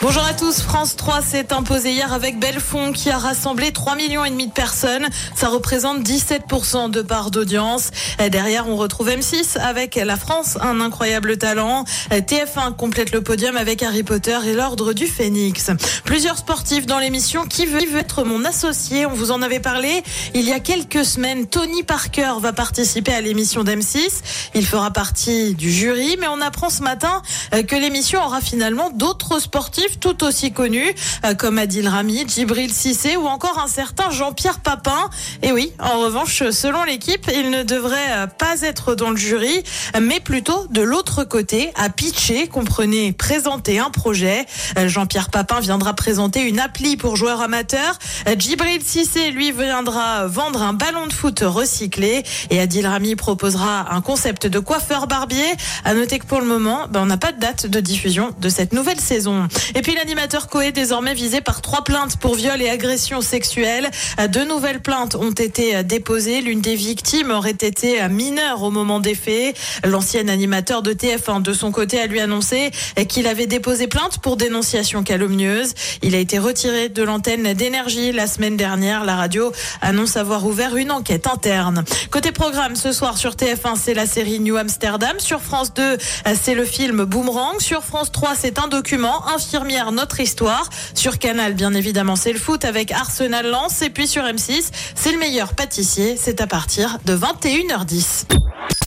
Bonjour à tous, France 3 s'est imposé hier avec Belfond qui a rassemblé 3 millions et demi de personnes. Ça représente 17% de part d'audience. Derrière, on retrouve M6 avec La France, un incroyable talent. TF1 complète le podium avec Harry Potter et l'Ordre du Phénix. Plusieurs sportifs dans l'émission Qui veut, qui veut être mon associé? On vous en avait parlé il y a quelques semaines. Tony Parker va participer à l'émission d'M6. Il fera partie du jury, mais on apprend ce matin euh, que l'émission aura finalement d'autres sportifs tout aussi connus, euh, comme Adil Rami, Djibril Cissé ou encore un certain Jean-Pierre Papin. Et oui, en revanche, selon l'équipe, il ne devrait euh, pas être dans le jury, mais plutôt de l'autre côté, à pitcher, comprenez, présenter un projet. Euh, Jean-Pierre Papin viendra présenter une appli pour joueurs amateurs. Djibril Cissé, lui, viendra vendre un ballon de foot recyclé. Et Adil Rami proposera un concept de coiffeur barbier. À noter que pour le moment, ben, on n'a pas de date de diffusion de cette nouvelle saison. Et puis l'animateur Coé, désormais visé par trois plaintes pour viol et agression sexuelle. Deux nouvelles plaintes ont été déposées. L'une des victimes aurait été mineure au moment des faits. L'ancien animateur de TF1, de son côté, a lui annoncé qu'il avait déposé plainte pour dénonciation calomnieuse. Il a été retiré de l'antenne d'énergie la semaine dernière. La radio annonce avoir ouvert une enquête interne. Côté programme, ce soir sur TF1, c'est la série New Amsterdam. Sur France 2, c'est le film Boomerang. Sur France 3, c'est un document, infirmier notre histoire. Sur Canal, bien évidemment, c'est le foot avec Arsenal Lens. Et puis sur M6, c'est le meilleur pâtissier. C'est à partir de 21h10.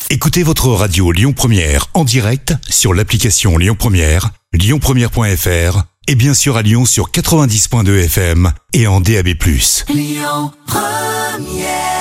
Écoutez votre radio Lyon Première en direct sur l'application Lyon Première, lyonpremière.fr et bien sûr à Lyon sur 90.2 FM et en DAB+. Lyon Première